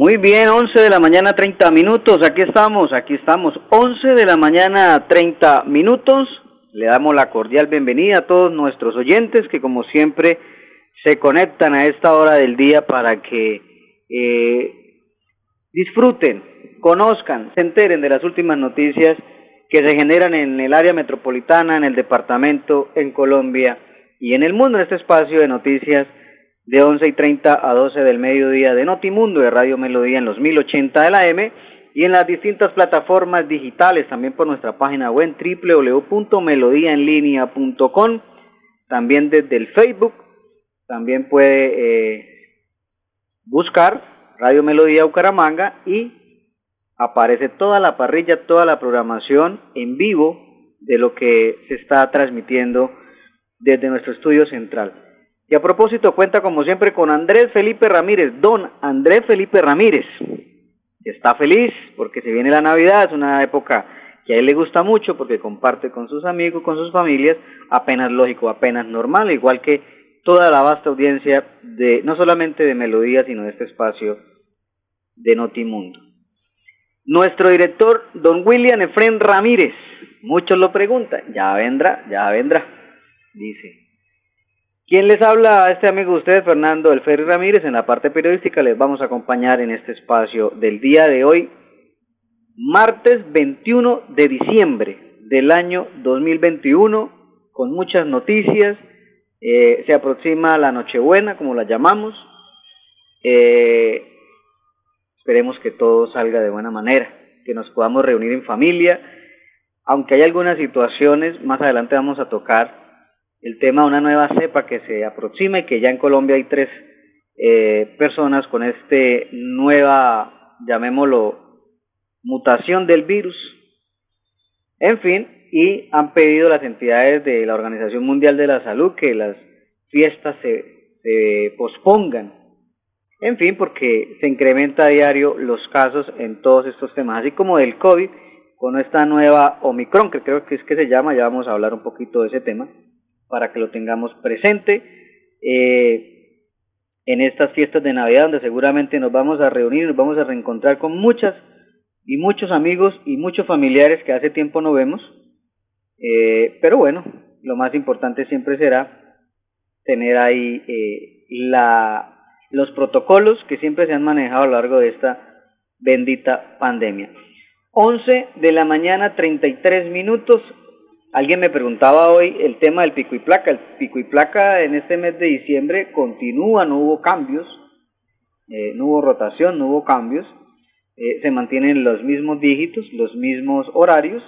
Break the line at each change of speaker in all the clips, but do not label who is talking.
Muy bien, 11 de la mañana 30 minutos, aquí estamos, aquí estamos, 11 de la mañana 30 minutos. Le damos la cordial bienvenida a todos nuestros oyentes que como siempre se conectan a esta hora del día para que eh, disfruten, conozcan, se enteren de las últimas noticias que se generan en el área metropolitana, en el departamento, en Colombia y en el mundo, en este espacio de noticias de 11 y 30 a 12 del mediodía de Notimundo, de Radio Melodía en los 1080 de la M y en las distintas plataformas digitales, también por nuestra página web www.melodiaenlinea.com, también desde el Facebook, también puede eh, buscar Radio Melodía Bucaramanga y aparece toda la parrilla, toda la programación en vivo de lo que se está transmitiendo desde nuestro estudio central. Y a propósito, cuenta como siempre con Andrés Felipe Ramírez, don Andrés Felipe Ramírez. Está feliz porque se viene la Navidad, es una época que a él le gusta mucho porque comparte con sus amigos, con sus familias, apenas lógico, apenas normal, igual que toda la vasta audiencia de no solamente de Melodía, sino de este espacio de Notimundo. Nuestro director, don William Efren Ramírez, muchos lo preguntan, ya vendrá, ya vendrá, dice. ¿Quién les habla a este amigo de ustedes, Fernando Elfer Ramírez? En la parte periodística les vamos a acompañar en este espacio del día de hoy, martes 21 de diciembre del año 2021, con muchas noticias. Eh, se aproxima la Nochebuena, como la llamamos. Eh, esperemos que todo salga de buena manera, que nos podamos reunir en familia, aunque hay algunas situaciones, más adelante vamos a tocar el tema de una nueva cepa que se aproxima y que ya en Colombia hay tres eh, personas con este nueva, llamémoslo, mutación del virus. En fin, y han pedido las entidades de la Organización Mundial de la Salud que las fiestas se, pospongan. En fin, porque se incrementa a diario los casos en todos estos temas, así como del COVID, con esta nueva Omicron, que creo que es que se llama, ya vamos a hablar un poquito de ese tema para que lo tengamos presente eh, en estas fiestas de Navidad, donde seguramente nos vamos a reunir, nos vamos a reencontrar con muchas y muchos amigos y muchos familiares que hace tiempo no vemos. Eh, pero bueno, lo más importante siempre será tener ahí eh, la, los protocolos que siempre se han manejado a lo largo de esta bendita pandemia. 11 de la mañana, 33 minutos. Alguien me preguntaba hoy el tema del pico y placa. El pico y placa en este mes de diciembre continúa, no hubo cambios, eh, no hubo rotación, no hubo cambios. Eh, se mantienen los mismos dígitos, los mismos horarios.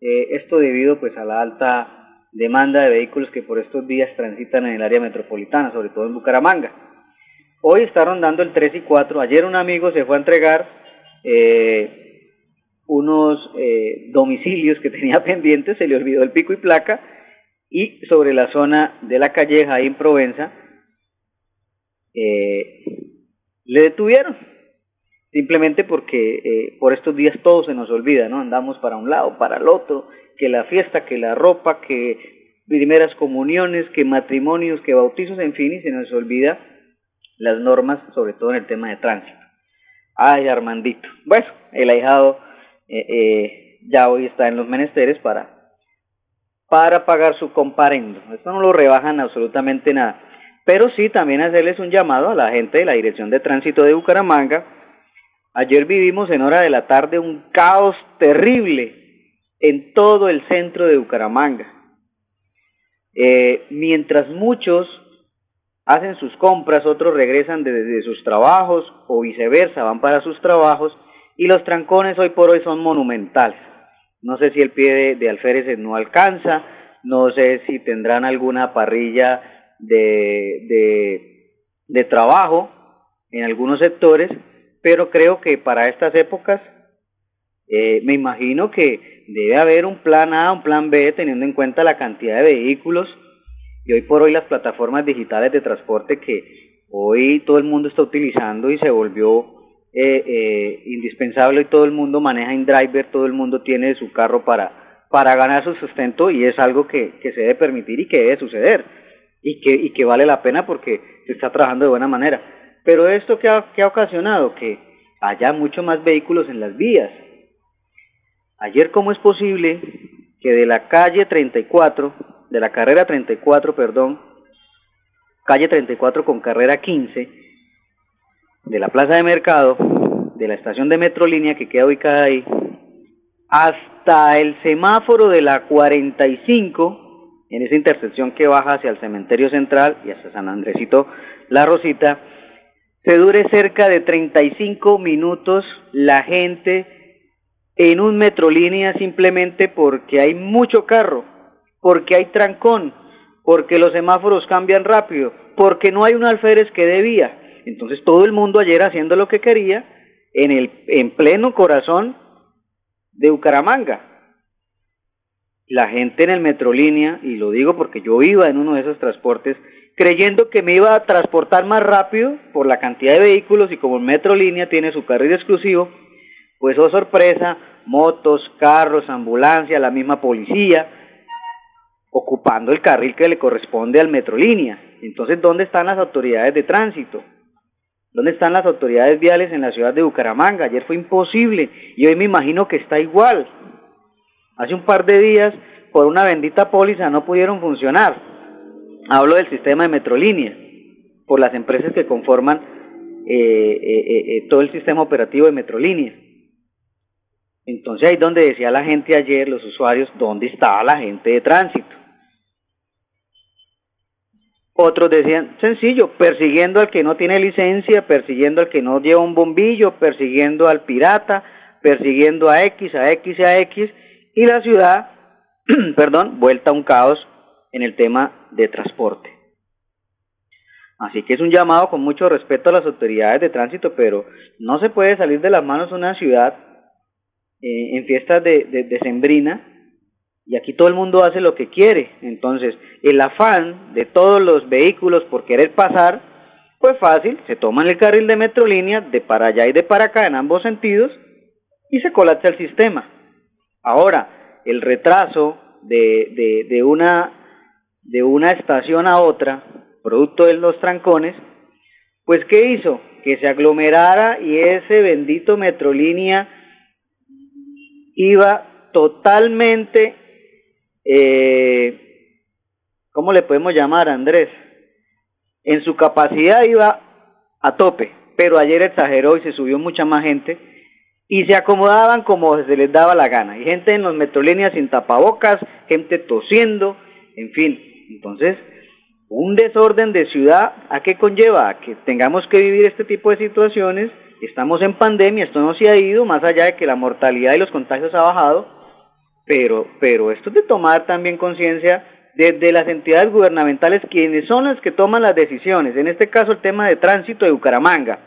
Eh, esto debido pues a la alta demanda de vehículos que por estos días transitan en el área metropolitana, sobre todo en Bucaramanga. Hoy está rondando el 3 y 4. Ayer un amigo se fue a entregar unos eh, domicilios que tenía pendientes, se le olvidó el pico y placa, y sobre la zona de la calleja ahí en Provenza, eh, le detuvieron, simplemente porque eh, por estos días todo se nos olvida, ¿no? Andamos para un lado, para el otro, que la fiesta, que la ropa, que primeras comuniones, que matrimonios, que bautizos, en fin, y se nos olvida las normas, sobre todo en el tema de tránsito. Ay, Armandito. Bueno, el ahijado eh, eh, ya hoy está en los menesteres para, para pagar su comparendo. Esto no lo rebajan absolutamente nada. Pero sí también hacerles un llamado a la gente de la Dirección de Tránsito de Bucaramanga. Ayer vivimos en hora de la tarde un caos terrible en todo el centro de Bucaramanga. Eh, mientras muchos hacen sus compras, otros regresan desde sus trabajos o viceversa, van para sus trabajos y los trancones hoy por hoy son monumentales. No sé si el pie de, alférez no alcanza, no sé si tendrán alguna parrilla de, de, trabajo en algunos sectores, pero creo que para estas épocas eh, me imagino que debe haber un plan A, un plan B, teniendo en cuenta la cantidad de vehículos y hoy por hoy las plataformas digitales de transporte que hoy todo el mundo está utilizando y se volvió eh, eh, indispensable y todo el mundo maneja en driver, todo el mundo tiene su carro para, para ganar su sustento y es algo que, que se debe permitir y que debe suceder y que, y que vale la pena porque se está trabajando de buena manera. Pero esto que ha, que ha ocasionado que haya mucho más vehículos en las vías. Ayer, ¿cómo es posible que de la calle 34, de la carrera 34, perdón, calle 34 con carrera 15, de la plaza de mercado, de la estación de Metrolínea que queda ubicada ahí, hasta el semáforo de la 45, en esa intersección que baja hacia el cementerio central y hasta San Andresito La Rosita, se dure cerca de 35 minutos la gente en un metrolínea simplemente porque hay mucho carro, porque hay trancón, porque los semáforos cambian rápido, porque no hay un alférez que debía. Entonces todo el mundo ayer haciendo lo que quería en el en pleno corazón de Bucaramanga la gente en el Metrolínea, y lo digo porque yo iba en uno de esos transportes, creyendo que me iba a transportar más rápido por la cantidad de vehículos y como el Metrolínea tiene su carril exclusivo, pues oh sorpresa, motos, carros, ambulancia, la misma policía, ocupando el carril que le corresponde al Metrolínea. Entonces, ¿dónde están las autoridades de tránsito? ¿Dónde están las autoridades viales en la ciudad de Bucaramanga? Ayer fue imposible y hoy me imagino que está igual. Hace un par de días, por una bendita póliza, no pudieron funcionar. Hablo del sistema de Metrolínea, por las empresas que conforman eh, eh, eh, todo el sistema operativo de Metrolínea. Entonces ahí donde decía la gente ayer, los usuarios, ¿dónde estaba la gente de tránsito? Otros decían, sencillo, persiguiendo al que no tiene licencia, persiguiendo al que no lleva un bombillo, persiguiendo al pirata, persiguiendo a X, a X, a X, y la ciudad, perdón, vuelta a un caos en el tema de transporte. Así que es un llamado con mucho respeto a las autoridades de tránsito, pero no se puede salir de las manos una ciudad eh, en fiestas de, de, sembrina y aquí todo el mundo hace lo que quiere. Entonces, el afán de todos los vehículos por querer pasar, pues fácil, se toman el carril de metrolínea de para allá y de para acá en ambos sentidos y se colapsa el sistema. Ahora, el retraso de, de, una, de una estación a otra, producto de los trancones, pues ¿qué hizo? Que se aglomerara y ese bendito Metrolínea iba totalmente, eh, ¿cómo le podemos llamar, Andrés? En su capacidad iba a tope, pero ayer exageró y se subió mucha más gente y se acomodaban como se les daba la gana. Y gente en los metrolíneas sin tapabocas, gente tosiendo, en fin. Entonces, un desorden de ciudad, ¿a qué conlleva? que tengamos que vivir este tipo de situaciones. Estamos en pandemia, esto no se ha ido, más allá de que la mortalidad y los contagios ha bajado, pero, pero esto es de tomar también conciencia desde las entidades gubernamentales, quienes son las que toman las decisiones. En este caso, el tema de tránsito de Bucaramanga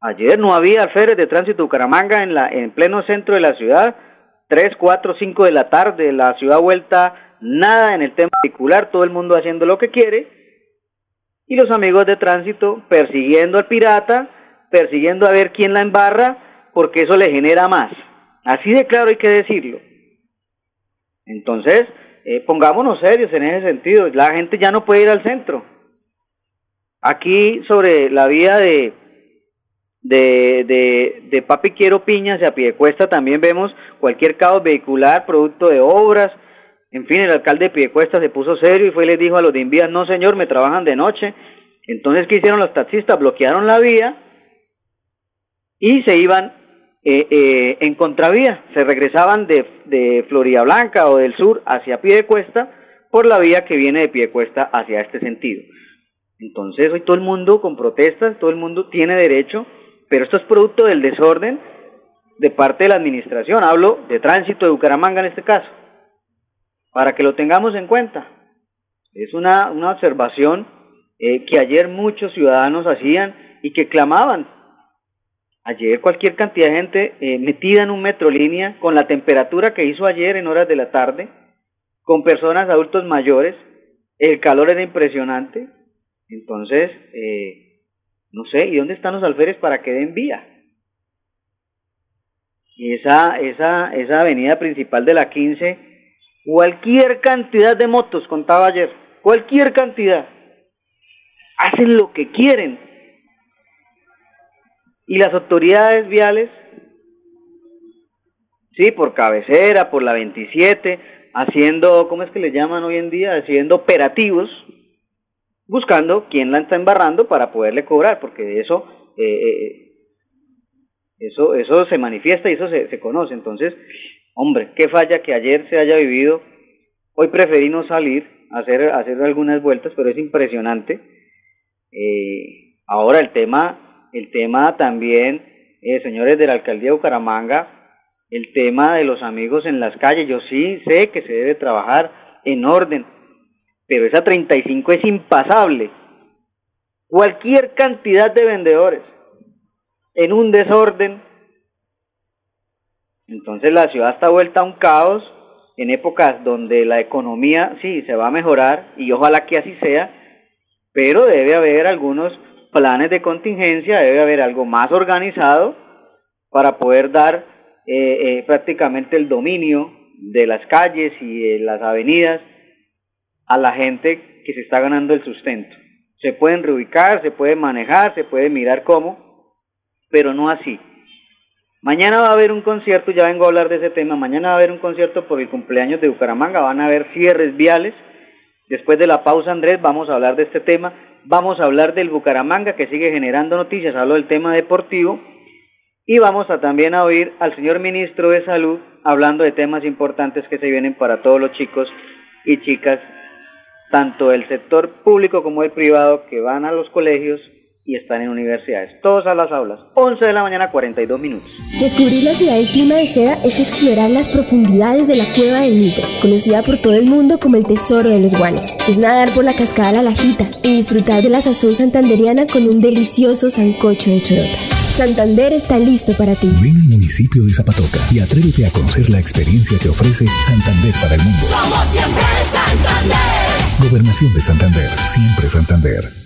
Ayer no había alférez de tránsito Bucaramanga en, la, en pleno centro de la ciudad, 3, 4, 5 de la tarde, la ciudad vuelta, nada en el tema vehicular, todo el mundo haciendo lo que quiere, y los amigos de tránsito persiguiendo al pirata, persiguiendo a ver quién la embarra, porque eso le genera más. Así de claro hay que decirlo. Entonces, eh, pongámonos serios en ese sentido, la gente ya no puede ir al centro. Aquí sobre la vía de de, de, Papi Quiero Piñas y a cuesta también vemos cualquier caos vehicular, producto de obras. En fin, el alcalde de Piedecuesta se puso serio y fue y les dijo a los de Invías, no señor, me trabajan de noche. Entonces, ¿qué hicieron los taxistas? Bloquearon la vía y se iban eh, eh, en contravía. Se regresaban de, de Florida Blanca o del sur hacia Piedecuesta por la vía que viene de Piedecuesta hacia este sentido. Entonces, hoy todo el mundo con protestas, todo el mundo tiene derecho pero esto es producto del desorden de parte de la administración. Hablo de tránsito de Bucaramanga en este caso, para que lo tengamos en cuenta. Es una, una observación eh, que ayer muchos ciudadanos hacían y que clamaban. Ayer cualquier cantidad de gente eh, metida en un metrolínea con la temperatura que hizo ayer en horas de la tarde, con personas adultos mayores, el calor era impresionante. Entonces, eh, no sé, ¿y dónde están los alférez para que den vía? Y esa, esa, esa avenida principal de la 15, cualquier cantidad de motos, contaba ayer, cualquier cantidad, hacen lo que quieren. Y las autoridades viales, sí, por cabecera, por la 27, haciendo, ¿cómo es que le llaman hoy en día? Haciendo operativos, buscando quién la está embarrando para poderle cobrar, porque eso, eh, eh, eso, eso se manifiesta y eso se, se conoce. Entonces, hombre, qué falla que ayer se haya vivido. Hoy preferí no salir, hacer, hacer algunas vueltas, pero es impresionante. Eh, ahora el tema, el tema también, eh, señores de la alcaldía de Bucaramanga, el tema de los amigos en las calles, yo sí sé que se debe trabajar en orden, pero esa 35 es impasable. Cualquier cantidad de vendedores en un desorden. Entonces la ciudad está vuelta a un caos en épocas donde la economía sí se va a mejorar y ojalá que así sea, pero debe haber algunos planes de contingencia, debe haber algo más organizado para poder dar eh, eh, prácticamente el dominio de las calles y de las avenidas a la gente que se está ganando el sustento. Se pueden reubicar, se puede manejar, se puede mirar cómo, pero no así. Mañana va a haber un concierto, ya vengo a hablar de ese tema, mañana va a haber un concierto por el cumpleaños de Bucaramanga, van a haber cierres viales. Después de la pausa, Andrés, vamos a hablar de este tema. Vamos a hablar del Bucaramanga que sigue generando noticias, hablo del tema deportivo y vamos a también a oír al señor ministro de Salud hablando de temas importantes que se vienen para todos los chicos y chicas, tanto del sector público como el privado, que van a los colegios y están en universidades. Todos a las aulas. 11 de la mañana, 42 minutos.
Descubrir la ciudad del clima de seda es explorar las profundidades de la cueva del Nitro, conocida por todo el mundo como el tesoro de los guanes. Es nadar por la cascada La Lajita y disfrutar de la sazón santanderiana con un delicioso sancocho de chorotas. Santander está listo para ti.
Ven al municipio de Zapatoca y atrévete a conocer la experiencia que ofrece Santander para el mundo.
Somos siempre Santander.
Gobernación de Santander, siempre Santander.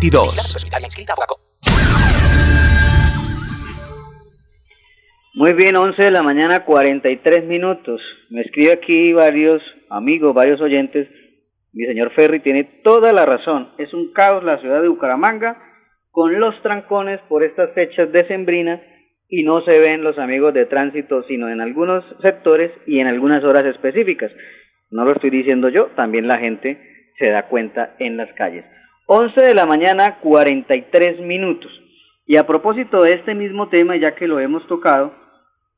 2022.
Muy bien, 11 de la mañana, 43 minutos. Me escribe aquí varios amigos, varios oyentes. Mi señor Ferry tiene toda la razón. Es un caos la ciudad de Bucaramanga con los trancones por estas fechas decembrinas y no se ven los amigos de tránsito sino en algunos sectores y en algunas horas específicas. No lo estoy diciendo yo, también la gente se da cuenta en las calles. 11 de la mañana, 43 minutos. Y a propósito de este mismo tema, ya que lo hemos tocado,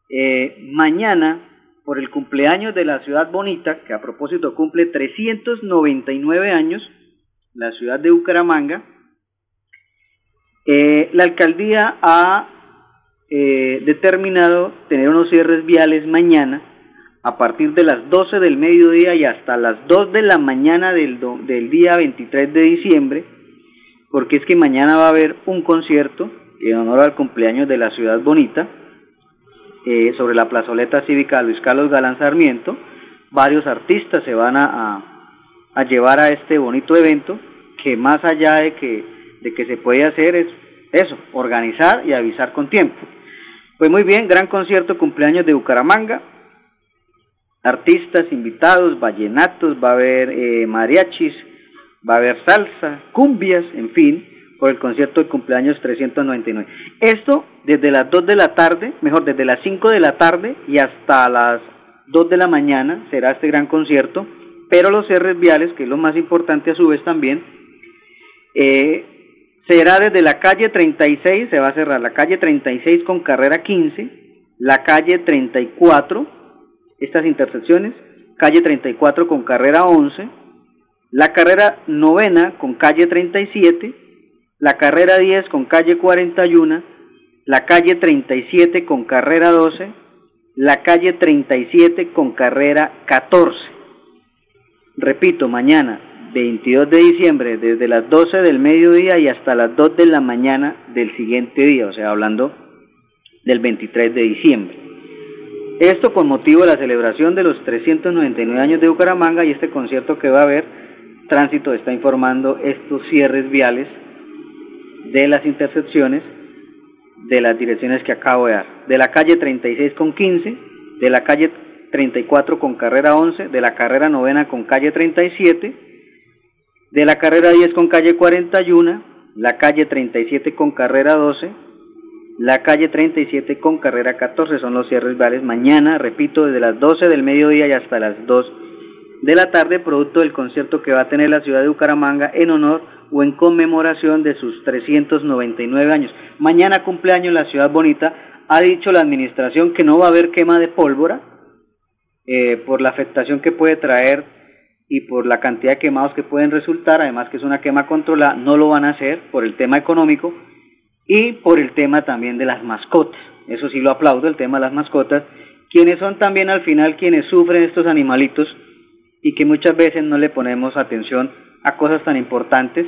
eh, mañana, por el cumpleaños de la ciudad bonita, que a propósito cumple 399 años, la ciudad de Bucaramanga, eh, la alcaldía ha eh, determinado tener unos cierres viales mañana a partir de las 12 del mediodía y hasta las 2 de la mañana del, do- del día 23 de diciembre, porque es que mañana va a haber un concierto en honor al cumpleaños de la ciudad bonita, eh, sobre la plazoleta cívica Luis Carlos Galán Sarmiento. Varios artistas se van a, a, a llevar a este bonito evento que más allá de que, de que se puede hacer es eso, organizar y avisar con tiempo. Pues muy bien, gran concierto cumpleaños de Bucaramanga. Artistas invitados, vallenatos, va a haber eh, mariachis, va a haber salsa, cumbias, en fin, por el concierto de cumpleaños 399. Esto desde las 2 de la tarde, mejor, desde las 5 de la tarde y hasta las 2 de la mañana será este gran concierto, pero los cierres viales, que es lo más importante a su vez también, eh, será desde la calle 36, se va a cerrar la calle 36 con carrera 15, la calle 34, estas intersecciones, calle 34 con carrera 11, la carrera novena con calle 37, la carrera 10 con calle 41, la calle 37 con carrera 12, la calle 37 con carrera 14. Repito, mañana 22 de diciembre desde las 12 del mediodía y hasta las 2 de la mañana del siguiente día, o sea, hablando del 23 de diciembre. Esto con motivo de la celebración de los 399 años de Bucaramanga y este concierto que va a haber, Tránsito está informando estos cierres viales de las intersecciones de las direcciones que acabo de dar. De la calle 36 con 15, de la calle 34 con carrera 11, de la carrera novena con calle 37, de la carrera 10 con calle 41, la calle 37 con carrera 12, la calle 37 con carrera 14 son los cierres viales mañana, repito, desde las 12 del mediodía y hasta las 2 de la tarde, producto del concierto que va a tener la ciudad de Bucaramanga en honor o en conmemoración de sus 399 años. Mañana cumpleaños la ciudad bonita, ha dicho la administración que no va a haber quema de pólvora eh, por la afectación que puede traer y por la cantidad de quemados que pueden resultar, además que es una quema controlada, no lo van a hacer por el tema económico y por el tema también de las mascotas. Eso sí lo aplaudo, el tema de las mascotas, quienes son también al final quienes sufren estos animalitos y que muchas veces no le ponemos atención a cosas tan importantes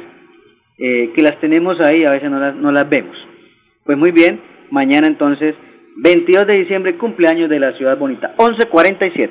eh, que las tenemos ahí a veces no las, no las vemos. Pues muy bien, mañana entonces, 22 de diciembre, cumpleaños de la ciudad bonita, 11.47.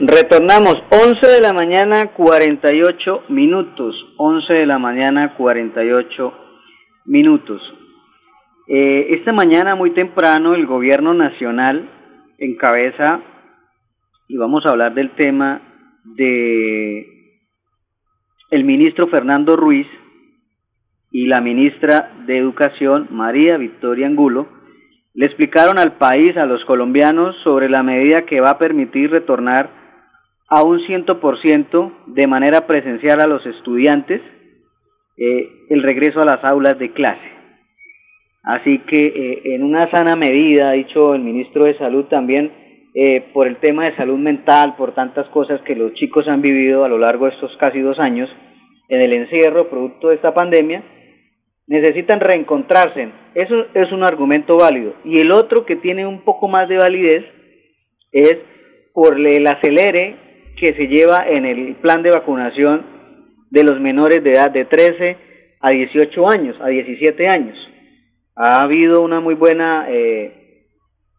Retornamos, 11 de la mañana 48 minutos, 11 de la mañana 48 minutos. Eh, esta mañana muy temprano el gobierno nacional encabeza, y vamos a hablar del tema de el ministro Fernando Ruiz y la ministra de Educación María Victoria Angulo, le explicaron al país, a los colombianos, sobre la medida que va a permitir retornar a un 100% de manera presencial a los estudiantes eh, el regreso a las aulas de clase. Así que eh, en una sana medida, ha dicho el ministro de Salud también, eh, por el tema de salud mental, por tantas cosas que los chicos han vivido a lo largo de estos casi dos años en el encierro producto de esta pandemia, necesitan reencontrarse. Eso es un argumento válido. Y el otro que tiene un poco más de validez es por el acelere que se lleva en el plan de vacunación de los menores de edad de 13 a 18 años, a 17 años. Ha habido una muy buena eh,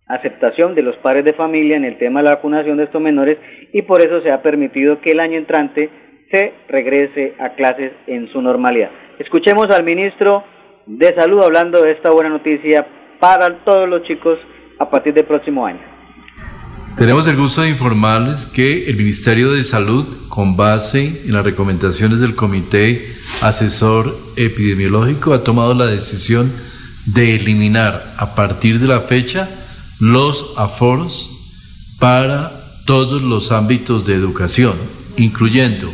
aceptación de los padres de familia en el tema de la vacunación de estos menores y por eso se ha permitido que el año entrante se regrese a clases en su normalidad. Escuchemos al ministro de Salud hablando de esta buena noticia para todos los chicos a partir del próximo año.
Tenemos el gusto de informarles que el Ministerio de Salud, con base en las recomendaciones del Comité Asesor Epidemiológico, ha tomado la decisión de eliminar a partir de la fecha los aforos para todos los ámbitos de educación, incluyendo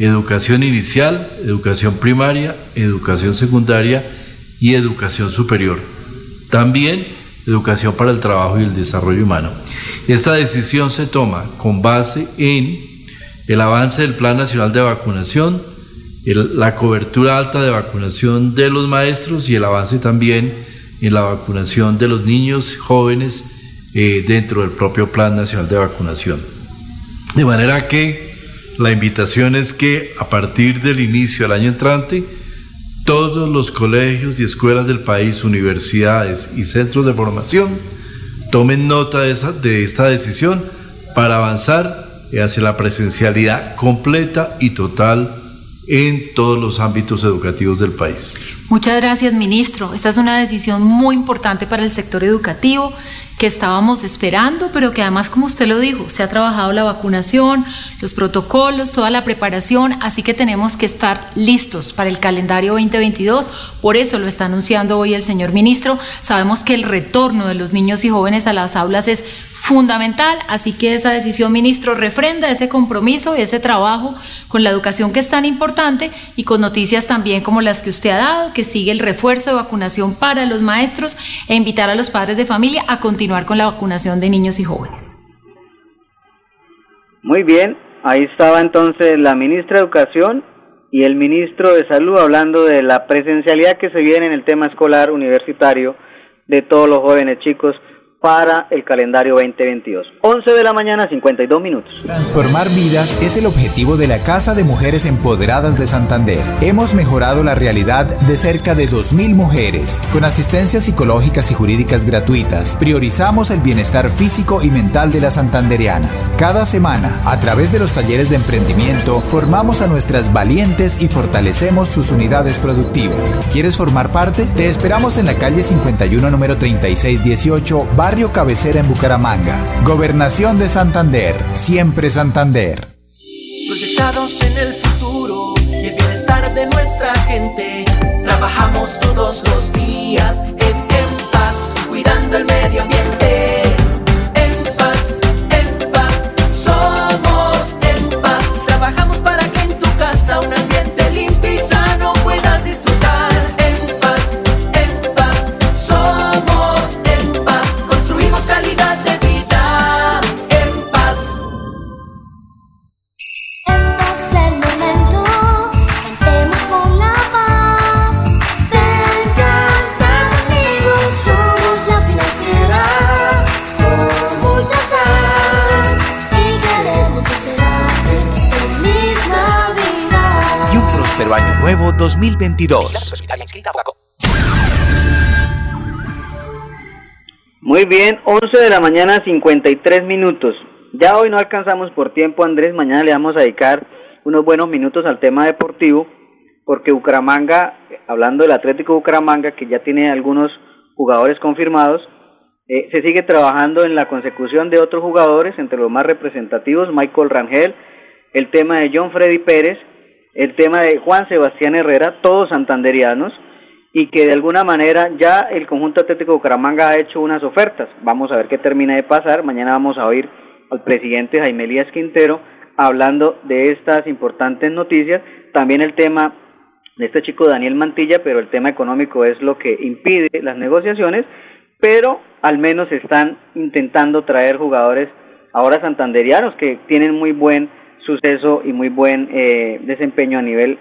educación inicial, educación primaria, educación secundaria y educación superior. También educación para el trabajo y el desarrollo humano. Esta decisión se toma con base en el avance del Plan Nacional de Vacunación, el- la cobertura alta de vacunación de los maestros y el avance también en la vacunación de los niños jóvenes eh, dentro del propio Plan Nacional de Vacunación. De manera que la invitación es que a partir del inicio del año entrante, todos los colegios y escuelas del país, universidades y centros de formación tomen nota de, esa- de esta decisión para avanzar hacia la presencialidad completa y total en todos los ámbitos educativos del país.
Muchas gracias, ministro. Esta es una decisión muy importante para el sector educativo que estábamos esperando, pero que además, como usted lo dijo, se ha trabajado la vacunación, los protocolos, toda la preparación, así que tenemos que estar listos para el calendario 2022. Por eso lo está anunciando hoy el señor ministro. Sabemos que el retorno de los niños y jóvenes a las aulas es fundamental, así que esa decisión, ministro, refrenda ese compromiso, ese trabajo con la educación que es tan importante y con noticias también como las que usted ha dado, que sigue el refuerzo de vacunación para los maestros e invitar a los padres de familia a continuar con la vacunación de niños y jóvenes.
Muy bien, ahí estaba entonces la ministra de Educación y el ministro de Salud hablando de la presencialidad que se viene en el tema escolar universitario de todos los jóvenes chicos para el calendario 2022. 11 de la mañana, 52 minutos.
Transformar vidas es el objetivo de la Casa de Mujeres Empoderadas de Santander. Hemos mejorado la realidad de cerca de 2.000 mujeres. Con asistencias psicológicas y jurídicas gratuitas, priorizamos el bienestar físico y mental de las santanderianas. Cada semana, a través de los talleres de emprendimiento, formamos a nuestras valientes y fortalecemos sus unidades productivas. ¿Quieres formar parte? Te esperamos en la calle 51, número 3618, Barrio Cabecera en Bucaramanga. Gobernación de Santander, siempre Santander.
Proyectados en el futuro y el bienestar de nuestra gente. Trabajamos todos los días en, en paz, cuidando el medio ambiente.
2022.
Muy bien, 11 de la mañana, 53 minutos. Ya hoy no alcanzamos por tiempo, Andrés. Mañana le vamos a dedicar unos buenos minutos al tema deportivo, porque Bucaramanga, hablando del Atlético Bucaramanga, que ya tiene algunos jugadores confirmados, eh, se sigue trabajando en la consecución de otros jugadores, entre los más representativos, Michael Rangel, el tema de John Freddy Pérez, el tema de Juan Sebastián Herrera, todos santanderianos, y que de alguna manera ya el conjunto Atlético de Bucaramanga ha hecho unas ofertas. Vamos a ver qué termina de pasar. Mañana vamos a oír al presidente Jaime Elías Quintero hablando de estas importantes noticias. También el tema de este chico Daniel Mantilla, pero el tema económico es lo que impide las negociaciones, pero al menos están intentando traer jugadores ahora santanderianos que tienen muy buen suceso y muy buen eh, desempeño a nivel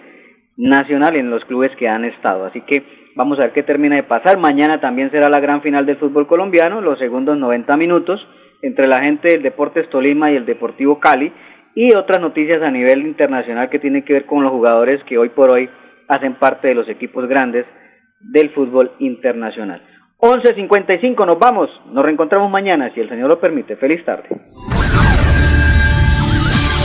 nacional en los clubes que han estado. Así que vamos a ver qué termina de pasar. Mañana también será la gran final del fútbol colombiano, los segundos 90 minutos entre la gente del Deportes Tolima y el Deportivo Cali. y otras noticias a nivel internacional que tienen que ver con los jugadores que hoy por hoy hacen parte de los equipos grandes del fútbol internacional. 11.55, nos vamos, nos reencontramos mañana, si el Señor lo permite. Feliz tarde.